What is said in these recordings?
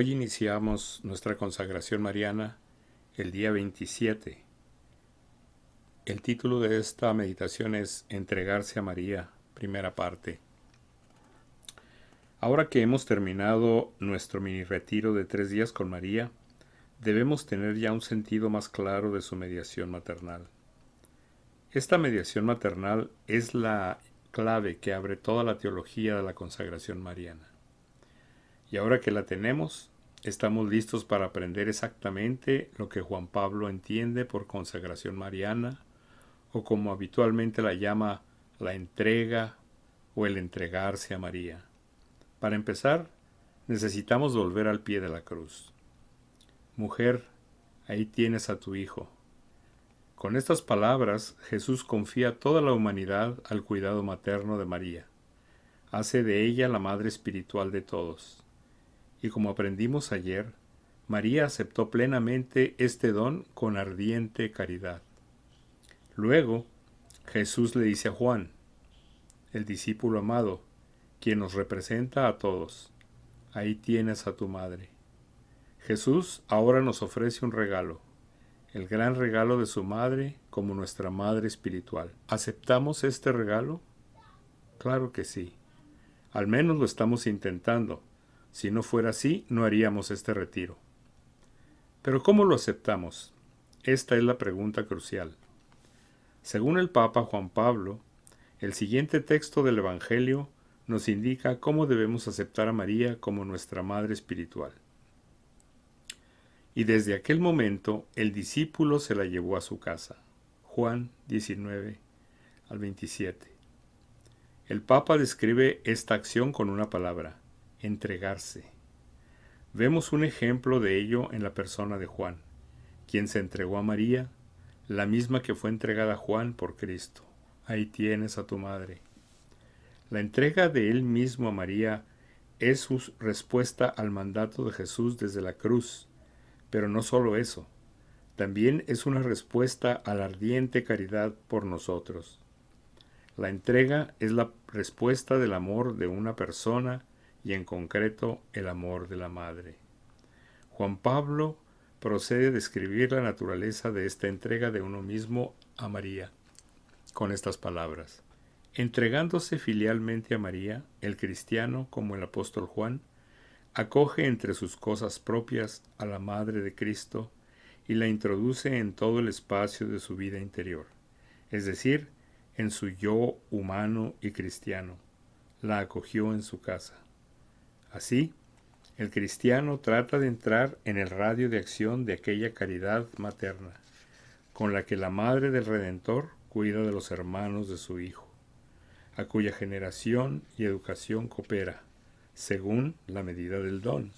Hoy iniciamos nuestra consagración mariana el día 27. El título de esta meditación es Entregarse a María, primera parte. Ahora que hemos terminado nuestro mini retiro de tres días con María, debemos tener ya un sentido más claro de su mediación maternal. Esta mediación maternal es la clave que abre toda la teología de la consagración mariana. Y ahora que la tenemos, estamos listos para aprender exactamente lo que Juan Pablo entiende por consagración mariana, o como habitualmente la llama la entrega o el entregarse a María. Para empezar, necesitamos volver al pie de la cruz. Mujer, ahí tienes a tu hijo. Con estas palabras, Jesús confía toda la humanidad al cuidado materno de María. Hace de ella la madre espiritual de todos y como aprendimos ayer, María aceptó plenamente este don con ardiente caridad. Luego, Jesús le dice a Juan, el discípulo amado, quien nos representa a todos, ahí tienes a tu madre. Jesús ahora nos ofrece un regalo, el gran regalo de su madre como nuestra madre espiritual. ¿Aceptamos este regalo? Claro que sí. Al menos lo estamos intentando si no fuera así, no haríamos este retiro. Pero ¿cómo lo aceptamos? Esta es la pregunta crucial. Según el Papa Juan Pablo, el siguiente texto del Evangelio nos indica cómo debemos aceptar a María como nuestra Madre Espiritual. Y desde aquel momento el discípulo se la llevó a su casa. Juan 19 al 27. El Papa describe esta acción con una palabra, entregarse. Vemos un ejemplo de ello en la persona de Juan, quien se entregó a María, la misma que fue entregada a Juan por Cristo. Ahí tienes a tu madre. La entrega de él mismo a María es su respuesta al mandato de Jesús desde la cruz, pero no solo eso, también es una respuesta a la ardiente caridad por nosotros. La entrega es la respuesta del amor de una persona y en concreto el amor de la madre. Juan Pablo procede a describir la naturaleza de esta entrega de uno mismo a María con estas palabras. Entregándose filialmente a María, el cristiano, como el apóstol Juan, acoge entre sus cosas propias a la Madre de Cristo y la introduce en todo el espacio de su vida interior, es decir, en su yo humano y cristiano. La acogió en su casa. Así, el cristiano trata de entrar en el radio de acción de aquella caridad materna, con la que la Madre del Redentor cuida de los hermanos de su Hijo, a cuya generación y educación coopera, según la medida del don,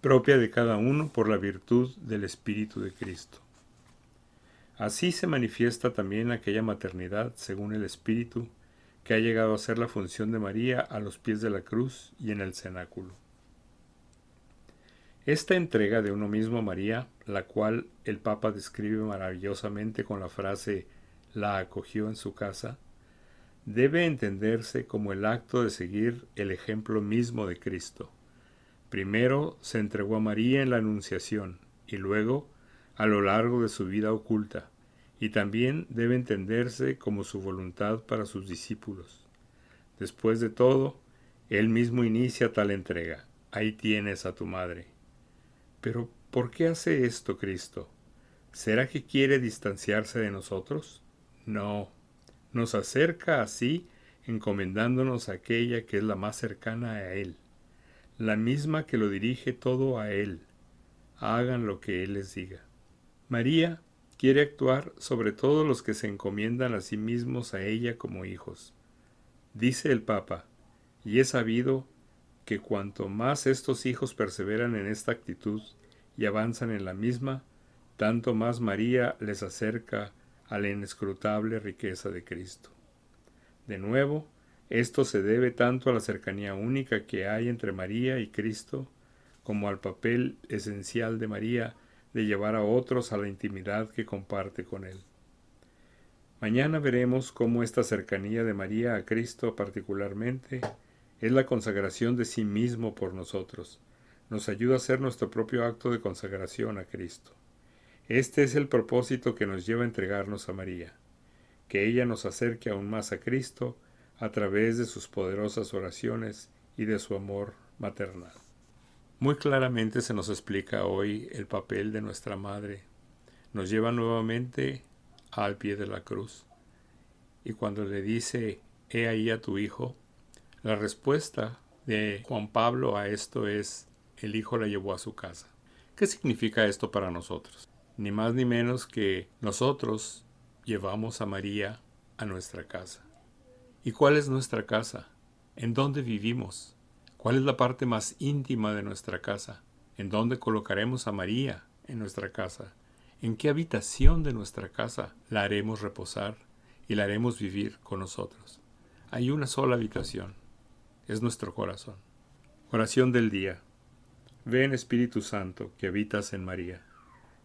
propia de cada uno por la virtud del Espíritu de Cristo. Así se manifiesta también aquella maternidad, según el Espíritu, que ha llegado a ser la función de María a los pies de la cruz y en el cenáculo. Esta entrega de uno mismo a María, la cual el Papa describe maravillosamente con la frase la acogió en su casa, debe entenderse como el acto de seguir el ejemplo mismo de Cristo. Primero se entregó a María en la Anunciación y luego a lo largo de su vida oculta, y también debe entenderse como su voluntad para sus discípulos. Después de todo, él mismo inicia tal entrega. Ahí tienes a tu madre. Pero, ¿por qué hace esto Cristo? ¿Será que quiere distanciarse de nosotros? No. Nos acerca así encomendándonos a aquella que es la más cercana a Él, la misma que lo dirige todo a Él. Hagan lo que Él les diga. María quiere actuar sobre todos los que se encomiendan a sí mismos a ella como hijos. Dice el Papa, y he sabido que cuanto más estos hijos perseveran en esta actitud y avanzan en la misma, tanto más María les acerca a la inescrutable riqueza de Cristo. De nuevo, esto se debe tanto a la cercanía única que hay entre María y Cristo, como al papel esencial de María de llevar a otros a la intimidad que comparte con Él. Mañana veremos cómo esta cercanía de María a Cristo particularmente es la consagración de sí mismo por nosotros, nos ayuda a hacer nuestro propio acto de consagración a Cristo. Este es el propósito que nos lleva a entregarnos a María, que ella nos acerque aún más a Cristo a través de sus poderosas oraciones y de su amor maternal. Muy claramente se nos explica hoy el papel de nuestra Madre. Nos lleva nuevamente al pie de la cruz. Y cuando le dice, he ahí a tu hijo, la respuesta de Juan Pablo a esto es, el hijo la llevó a su casa. ¿Qué significa esto para nosotros? Ni más ni menos que nosotros llevamos a María a nuestra casa. ¿Y cuál es nuestra casa? ¿En dónde vivimos? ¿Cuál es la parte más íntima de nuestra casa? ¿En dónde colocaremos a María en nuestra casa? ¿En qué habitación de nuestra casa la haremos reposar y la haremos vivir con nosotros? Hay una sola habitación. Es nuestro corazón. Oración del día. Ven Espíritu Santo que habitas en María.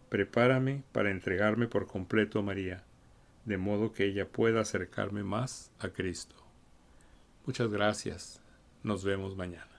Prepárame para entregarme por completo a María, de modo que ella pueda acercarme más a Cristo. Muchas gracias. Nos vemos mañana.